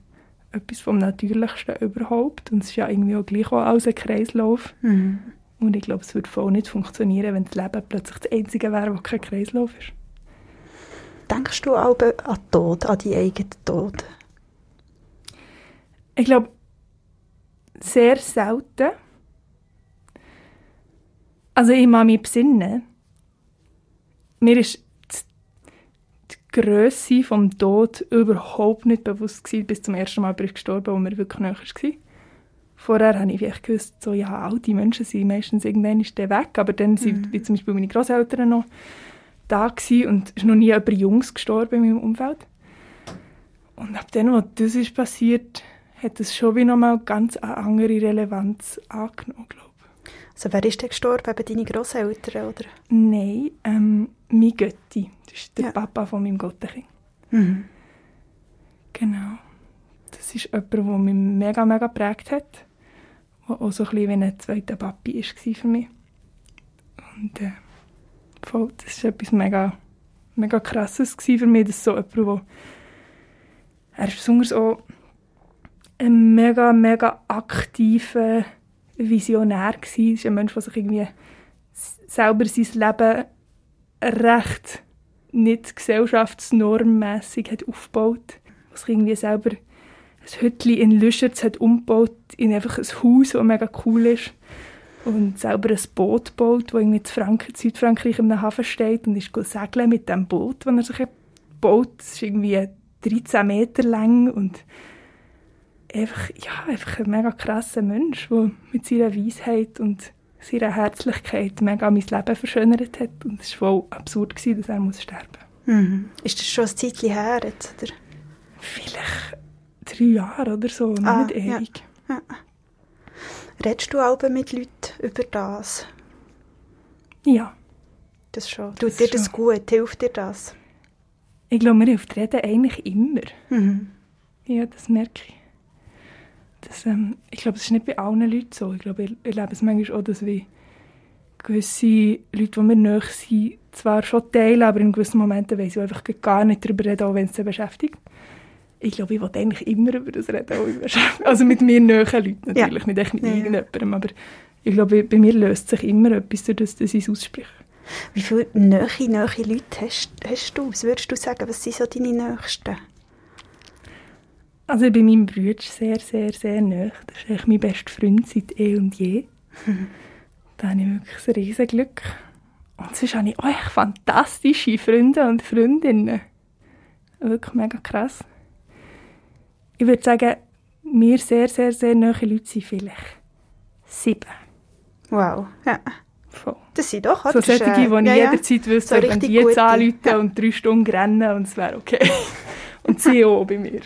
Speaker 1: etwas vom Natürlichsten überhaupt. Und es ist ja irgendwie auch gleich auch alles ein Kreislauf.
Speaker 3: Mhm.
Speaker 1: Und ich glaube, es würde voll nicht funktionieren, wenn das Leben plötzlich das Einzige wäre, wo kein Kreislauf ist.
Speaker 3: Denkst du auch an den Tod, an die eigenen Tod?
Speaker 1: Ich glaube, sehr selten. Also ich mag mich besinnen. Mir ist die- die Grösse vom Tod überhaupt nicht bewusst gewesen, bis zum ersten Mal bin ich gestorben, wo mir wirklich näher war. Vorher habe ich vielleicht gewusst, so, ja, alte Menschen sind meistens irgendwann ist der weg, aber dann sind wie zum Beispiel meine Großeltern noch da gewesen und es ist noch nie jemand Jungs gestorben in meinem Umfeld. Und ab dem, was das ist passiert, hat es schon wie nochmal ganz eine andere Relevanz angenommen, glaube ich.
Speaker 3: Also wer ist denn gestorben? Eben deine Grosseltern, oder?
Speaker 1: Nein, ähm, mein Götti. Das ist der
Speaker 3: Ja.
Speaker 1: Papa von meinem Gottenkind.
Speaker 3: Mhm.
Speaker 1: Genau. Das ist jemand, der mich mega, mega geprägt hat. Der auch so ein bisschen wie ein zweiter Papi war für mich. Und äh, voll, das war etwas mega, mega krasses für mich, dass so jemand, der... Er ist besonders auch ein mega, mega aktiver Visionär gewesen. Ist ein Mensch, der sich irgendwie selber sein Leben recht nicht gesellschaftsnormmässig hat aufgebaut. sich irgendwie selber ein Hütchen in Lüschertz hat umgebaut in einfach ein Haus, das mega cool ist. Und selber ein Boot gebaut, das irgendwie in Frank Südfrankreich im Hafen steht und ist segeln mit dem Boot, das er sich gebaut ist irgendwie 13 Meter lang und einfach, ja, einfach ein mega krasser Mensch, der mit seiner Weisheit und seiner Herzlichkeit mega mein Leben verschönert hat. Und es war voll absurd, gewesen, dass er muss sterben
Speaker 3: muss. Mhm. Ist das schon ein Zeitchen her jetzt? Oder?
Speaker 1: Vielleicht drei Jahre oder so, ah, nicht ewig. Ja. Ja.
Speaker 3: Redest du auch mit Leuten über das?
Speaker 1: Ja.
Speaker 3: Das schon. Tut das dir das schon. gut? Hilft dir das?
Speaker 1: Ich glaube, mir hilft Reden eigentlich immer. Mhm. Ja, das merke ich. Das, ähm, ich glaube, das ist nicht bei allen Leuten so. Ich glaube, ich erlebe es manchmal auch, dass wir gewisse Leute, die mir nahe sind, zwar schon teilen, aber in gewissen Momenten weiß ich einfach gar nicht darüber reden, auch wenn es sie beschäftigt. Ich glaube, ich will eigentlich immer über das reden, auch über Also mit mir nahen Leuten natürlich, ja. nicht mit ja. irgendjemandem, aber ich glaube, bei mir löst sich immer etwas, dadurch, dass ich es ausspreche.
Speaker 3: Wie viele nahe, nahe Leute hast, hast du? Was würdest du sagen, was sind so deine Nächsten?
Speaker 1: Also ich bin meinem Bruder sehr, sehr, sehr nahe. Das ist eigentlich mein bester Freund seit eh und je. da habe ich wirklich ein riesen Glück. Und sonst habe ich auch echt fantastische Freunde und Freundinnen. Wirklich mega krass. Ich würde sagen, mir sehr, sehr, sehr nahe Leute sind vielleicht sieben.
Speaker 3: Wow, ja.
Speaker 1: Voll.
Speaker 3: Das sind doch,
Speaker 1: oder? So solche, die ich ja, jederzeit ja. wüsste, so wenn die jetzt anrufen ja. und drei Stunden rennen und es wäre okay. und sie auch bei mir.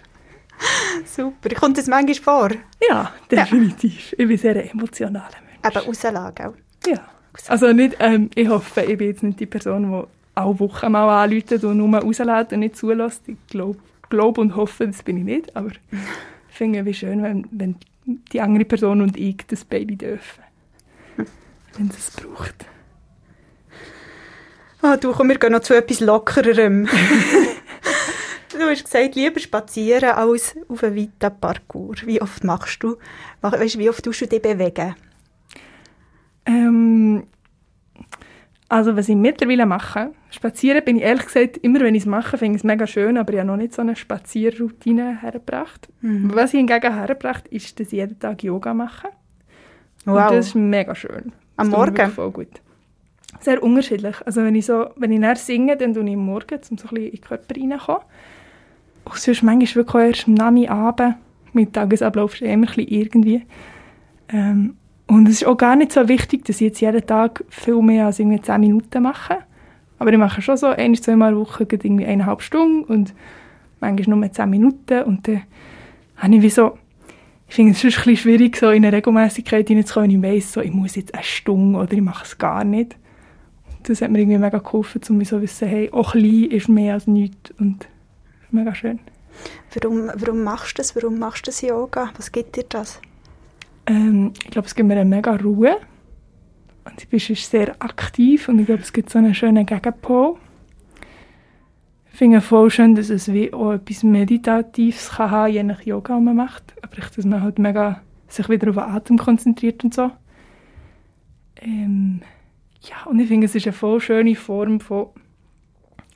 Speaker 3: Super. Kommt das manchmal vor?
Speaker 1: Ja, definitiv. Ja. Ich bin sehr emotionaler Mensch.
Speaker 3: Aber rauslagen auch?
Speaker 1: Ja. Also nicht, ähm, ich hoffe, ich bin jetzt nicht die Person, die alle Wochen mal anruft und nur rauslässt und nicht zulässt. Ich glaube glaub und hoffe, das bin ich nicht. Aber ich finde es schön, wenn, wenn die andere Person und ich das Baby dürfen. Wenn es es braucht.
Speaker 3: Ah, du, komm, wir gehen noch zu etwas Lockererem. Du hast gesagt, lieber spazieren als auf einem weiten Parcours. Wie oft machst du, weißt, wie oft tust du dich bewegen?
Speaker 1: Ähm, also was ich mittlerweile mache, spazieren bin ich ehrlich gesagt, immer wenn ich es mache, finde ich es mega schön, aber ich habe noch nicht so eine Spazierroutine hergebracht. Mhm. Was ich hingegen hergebracht ist, dass ich jeden Tag Yoga mache. Wow. Und das ist mega schön.
Speaker 3: Am Morgen?
Speaker 1: Voll gut. Sehr unterschiedlich. Also wenn ich, so, wenn ich näher singe, dann tue ich am Morgen, um so ein bisschen in den Körper reinzukommen. Und sonst manchmal wirklich auch erst am Nami-Abend. Mein Tagesablauf ist immer ein irgendwie. Ähm, und es ist auch gar nicht so wichtig, dass ich jetzt jeden Tag viel mehr als irgendwie 10 Minuten mache. Aber ich mache schon so ein, zwei Mal Woche irgendwie eineinhalb Stunden und manchmal nur 10 Minuten. Und dann habe ich wie so, ich finde es ist ein bisschen schwierig, so in eine Regelmäßigkeit hineinzukommen, ich weiss, so, ich muss jetzt eine Stunde oder ich mache es gar nicht. Das hat mir irgendwie mega geholfen, um so zu wissen, hey, auch klein ist mehr als nichts. Und mega schön.
Speaker 3: Warum, warum machst du das? Warum machst du das Yoga? Was gibt dir das?
Speaker 1: Ähm, ich glaube, es gibt mir eine mega Ruhe. Und du bist sehr aktiv und ich glaube, es gibt so einen schönen Gegenpol. Ich finde es voll schön, dass es wie auch etwas Meditatives kann haben, je nach Yoga, was man macht. Aber ich, dass man halt mega sich wieder auf den Atem konzentriert und so. Ähm, ja, und ich finde, es ist eine voll schöne Form von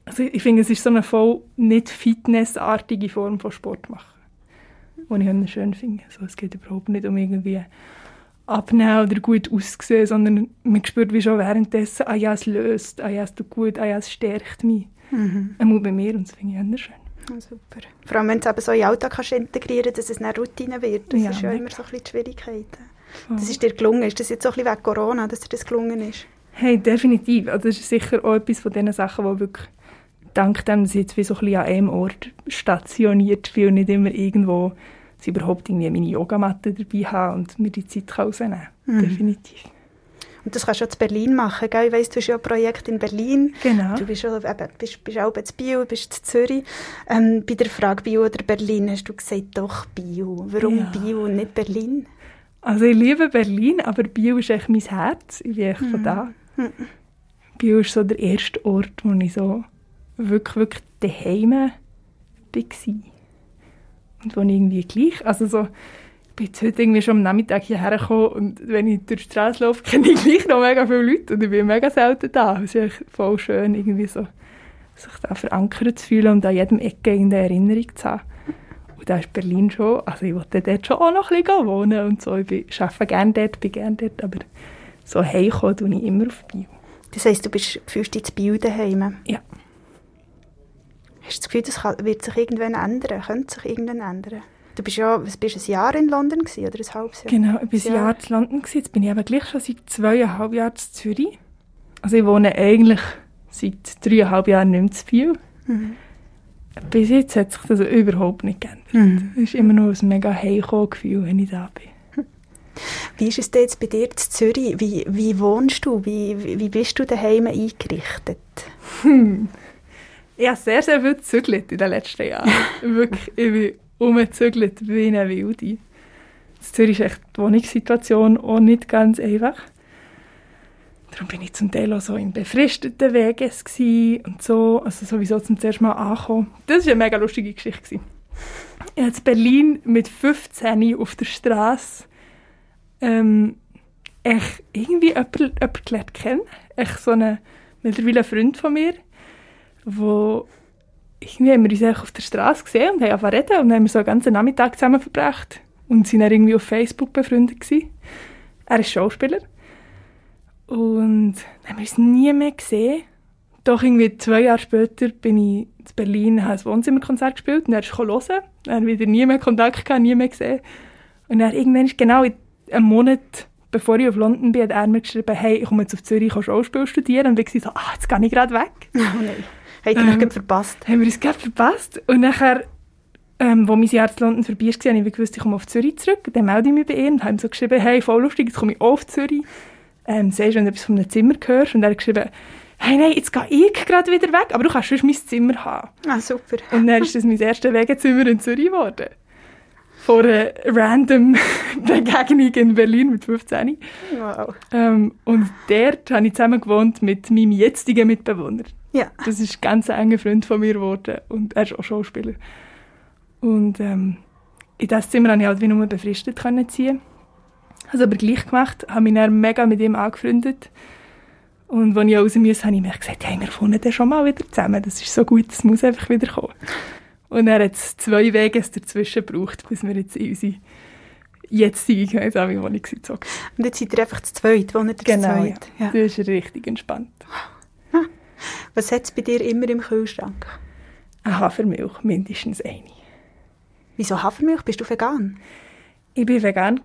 Speaker 1: also ich finde, es ist so eine voll nicht fitnessartige Form von Sport machen, die ich schön finde. Also es geht überhaupt nicht um irgendwie abnehmen oder gut aussehen, sondern man spürt wie schon währenddessen, ah ja, es löst, ah ja, es tut gut, ah ja, es stärkt mich. Mhm. Einmal bei mir und das finde ich schön.
Speaker 3: Ja, super. Vor allem, wenn du es so in den Alltag kannst integrieren dass es eine Routine wird. Das ja, ist ja immer so ein bisschen die Schwierigkeit. Das ist dir gelungen. Ist das jetzt so ein bisschen wegen Corona, dass dir das gelungen ist?
Speaker 1: Hey, definitiv. Also das ist sicher auch etwas von diesen Sachen, die wirklich dank dem, dass ich jetzt wie so ein bisschen an einem Ort stationiert bin und nicht immer irgendwo dass überhaupt irgendwie meine Yogamatte dabei habe und mir die Zeit rausnehmen kann. Mhm. Definitiv.
Speaker 3: Und das kannst du auch in Berlin machen, gell? Ich weiss, du hast ja ein Projekt in Berlin.
Speaker 1: Genau.
Speaker 3: Du bist, auch, eben, bist, bist auch in Bio, bist in Zürich. Ähm, bei der Frage Bio oder Berlin hast du gesagt, doch Bio. Warum ja. Bio und nicht Berlin?
Speaker 1: Also ich liebe Berlin, aber Bio ist echt mein Herz. Ich bin echt mhm. von da. Mhm. Bio ist so der erste Ort, wo ich so wirklich, wirklich daheim war. Und wo ich irgendwie gleich, also so, ich bin jetzt heute irgendwie schon am Nachmittag hierher gekommen und wenn ich durch die Straße laufe, kenne ich gleich noch mega viele Leute und ich bin mega selten da. Es ist echt voll schön, irgendwie so, sich da verankert zu fühlen und an jedem Ecke eine Erinnerung zu haben. da ist Berlin schon, also ich wollte dort schon auch noch ein bisschen wohnen und so. Ich bin, arbeite gerne dort, bin gerne dort, aber so heimkommen tue ich immer auf Bio.
Speaker 3: Das heisst, du bist, fühlst dich zu Bio daheim?
Speaker 1: Ja.
Speaker 3: Hast du das Gefühl, das kann, wird sich irgendwann ändern? Könnte sich irgendwann ändern? Du bist ja was bist ein Jahr in London gewesen, oder ein halbes Jahr?
Speaker 1: Genau, ich war ein Jahr in London. Gewesen. Jetzt bin ich aber gleich schon seit zweieinhalb Jahren in Zürich. Also ich wohne eigentlich seit dreieinhalb Jahren nicht mehr zu Biel. Mhm. Bis jetzt hat sich das überhaupt nicht geändert. Mhm. Es ist immer noch ein mega Heimkommen-Gefühl, wenn ich da bin.
Speaker 3: Wie ist es denn jetzt bei dir in Zürich? Wie, wie wohnst du? Wie, wie bist du daheim eingerichtet?
Speaker 1: Hm. Ich habe sehr, sehr viel gezügelt in den letzten Jahren. Wirklich, ich bin umgezügelt wie eine Wilde. In Zürich ist echt die Wohnungssituation auch nicht ganz einfach. Darum bin ich zum Teil auch so in befristeten Weges und so, also sowieso zum ersten Mal angekommen. Das war eine mega lustige Geschichte. Ich habe in Berlin mit 15 auf der Straße ähm, irgendwie jemanden, jemanden gelernt kennen. Ich so einen mittlerweile Freund von mir, wo irgendwie haben wir uns auf der Straße gesehen und haben angefangen reden und haben wir so einen ganzen Nachmittag zusammen verbracht und sind dann irgendwie auf Facebook befreundet gewesen. Er ist Schauspieler und dann haben wir uns nie mehr gesehen. Doch irgendwie zwei Jahre später bin ich in Berlin, habe ein Wohnzimmerkonzert gespielt und er ist hören. Dann wieder nie mehr Kontakt gehabt, nie mehr gesehen. Und dann irgendwann, genau einen Monat bevor ich auf London bin, hat er mir geschrieben, hey, ich komme jetzt auf Zürich, ich kann Schauspiel studieren. Und ich war so, ah, jetzt gehe ich gerade weg.
Speaker 3: Oh nein. Habt ihr ähm, verpasst?
Speaker 1: Haben wir uns gerade verpasst. Und nachher, ähm, wo mein Jahr in London vorbei war, habe ich gewusst, ich komme auf Zürich zurück. Dann melde ich mich bei ihm und habe so geschrieben, hey, voll lustig, jetzt komme ich auch auf Zürich. Ähm, siehst du, wenn du etwas von einem Zimmer hörst? Und er hat geschrieben, hey, nein, jetzt gehe ich gerade wieder weg, aber du kannst schon mein Zimmer haben.
Speaker 3: Ah, super.
Speaker 1: Und dann ist das mein erstes Wegezimmer in Zürich geworden. Vor einer random Begegnung in Berlin mit 15.
Speaker 3: Wow.
Speaker 1: Ähm, und dort habe ich zusammen gewohnt mit meinem jetzigen Mitbewohner.
Speaker 3: Ja.
Speaker 1: Das ist ein ganz enger Freund von mir geworden und er ist auch Schauspieler. Und ähm, in das Zimmer konnte ich halt wie nur befristet können ziehen. Habe es aber gleich gemacht, habe mich dann mega mit ihm angefreundet. Und als ich raus musste, habe ich mir gesagt, hey, wir wohnen dann schon mal wieder zusammen. Das ist so gut, das muss einfach wieder kommen. Und er hat zwei Wege dazwischen gebraucht, bis wir jetzt in unsere jetzige gemeinsame Wohnung gezogen
Speaker 3: Und jetzt seid ihr einfach zu zweit, wohnt ihr
Speaker 1: genau,
Speaker 3: zu
Speaker 1: zweit? Ja. Das ist richtig entspannt.
Speaker 3: Was hat es bei dir immer im Kühlschrank?
Speaker 1: Eine Hafermilch, mindestens eine.
Speaker 3: Wieso Hafermilch? Bist du vegan?
Speaker 1: Ich war vegan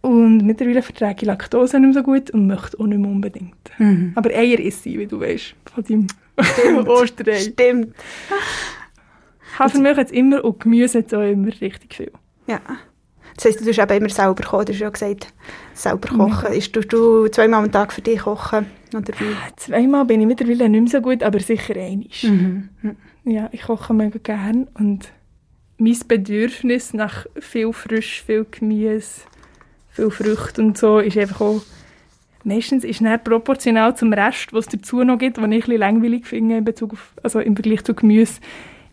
Speaker 1: und mittlerweile vertrage ich Laktose nicht mehr so gut und möchte auch nicht mehr unbedingt. Mhm. Aber Eier ist sie, wie du weißt, von deinem Osterei.
Speaker 3: Stimmt.
Speaker 1: Hafermilch hat immer und Gemüse hat auch immer richtig viel.
Speaker 3: Ja. Das heisst, du tust eben immer selber kochen. Du hast ja gesagt, selber kochen. Ja. Ist, tust du zweimal am Tag für dich kochen? Oder wie?
Speaker 1: Zweimal bin ich mittlerweile nicht mehr so gut, aber sicher einmal. Mhm. Ja, ich koche mega gerne und mein Bedürfnis nach viel Frisch, viel Gemüse, viel Früchte und so ist einfach auch meistens ist es proportional zum Rest, was es dazu noch gibt, was ich ein bisschen langweilig finde in Bezug auf, also im Vergleich zu Gemüse,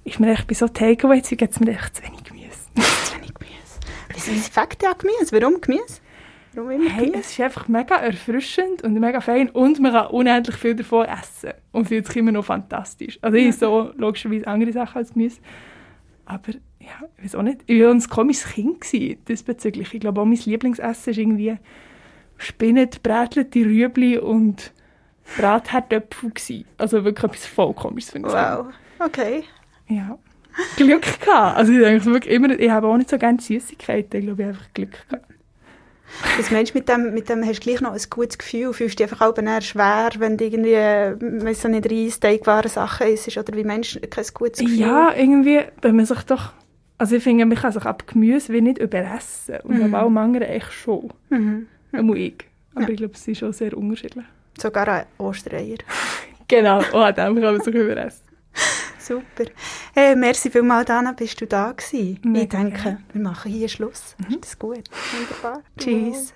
Speaker 1: ist mir echt bei so Takeaway-Zeug jetzt mir echt zu wenig Gemüse.
Speaker 3: zu wenig Gemüse. Wieso ja Gemüse? Warum Gemüse?
Speaker 1: Warum immer hey, Gemüse? es ist einfach mega erfrischend und mega fein und man kann unendlich viel davon essen und fühlt sich immer noch fantastisch. Also ich so logischerweise andere Sachen als Gemüse, aber ja, ich weiß auch nicht. Ich war ein komisches Kind diesbezüglich. Ich glaube auch mein Lieblingsessen ist irgendwie Spinnen, brätelte Rüebli und Bratherdöpfel Also wirklich etwas voll komisches, finde
Speaker 3: ich. Wow, okay.
Speaker 1: Ja. Glück gehabt. Also ich denke wirklich immer, ich habe auch nicht so gerne Süßigkeiten. Ich glaube, ich habe einfach Glück gehabt.
Speaker 3: Was meinst du mit dem, mit dem, hast du gleich noch ein gutes Gefühl? Fühlst du dich einfach auch eher schwer, wenn du irgendwie, wenn so nicht Reis, Teigwaren Sachen isst? Oder wie du, kein gutes Gefühl?
Speaker 1: Ja, irgendwie, wenn man sich doch, also ich finde, man kann sich ab Gemüse wie nicht überessen. Und mhm. aber auch andere echt schon. Mhm. Nur ich. Aber ja. ich glaube, es ist schon sehr unterschiedlich.
Speaker 3: Sogar an Ostereier.
Speaker 1: genau, auch an dem kann man sich überessen.
Speaker 3: Super. Hey, merci vielmals, Dana, bist du da gewesen. Mega ich denke, wir machen hier Schluss. Mhm. Ist das gut? Wunderbar. Tschüss.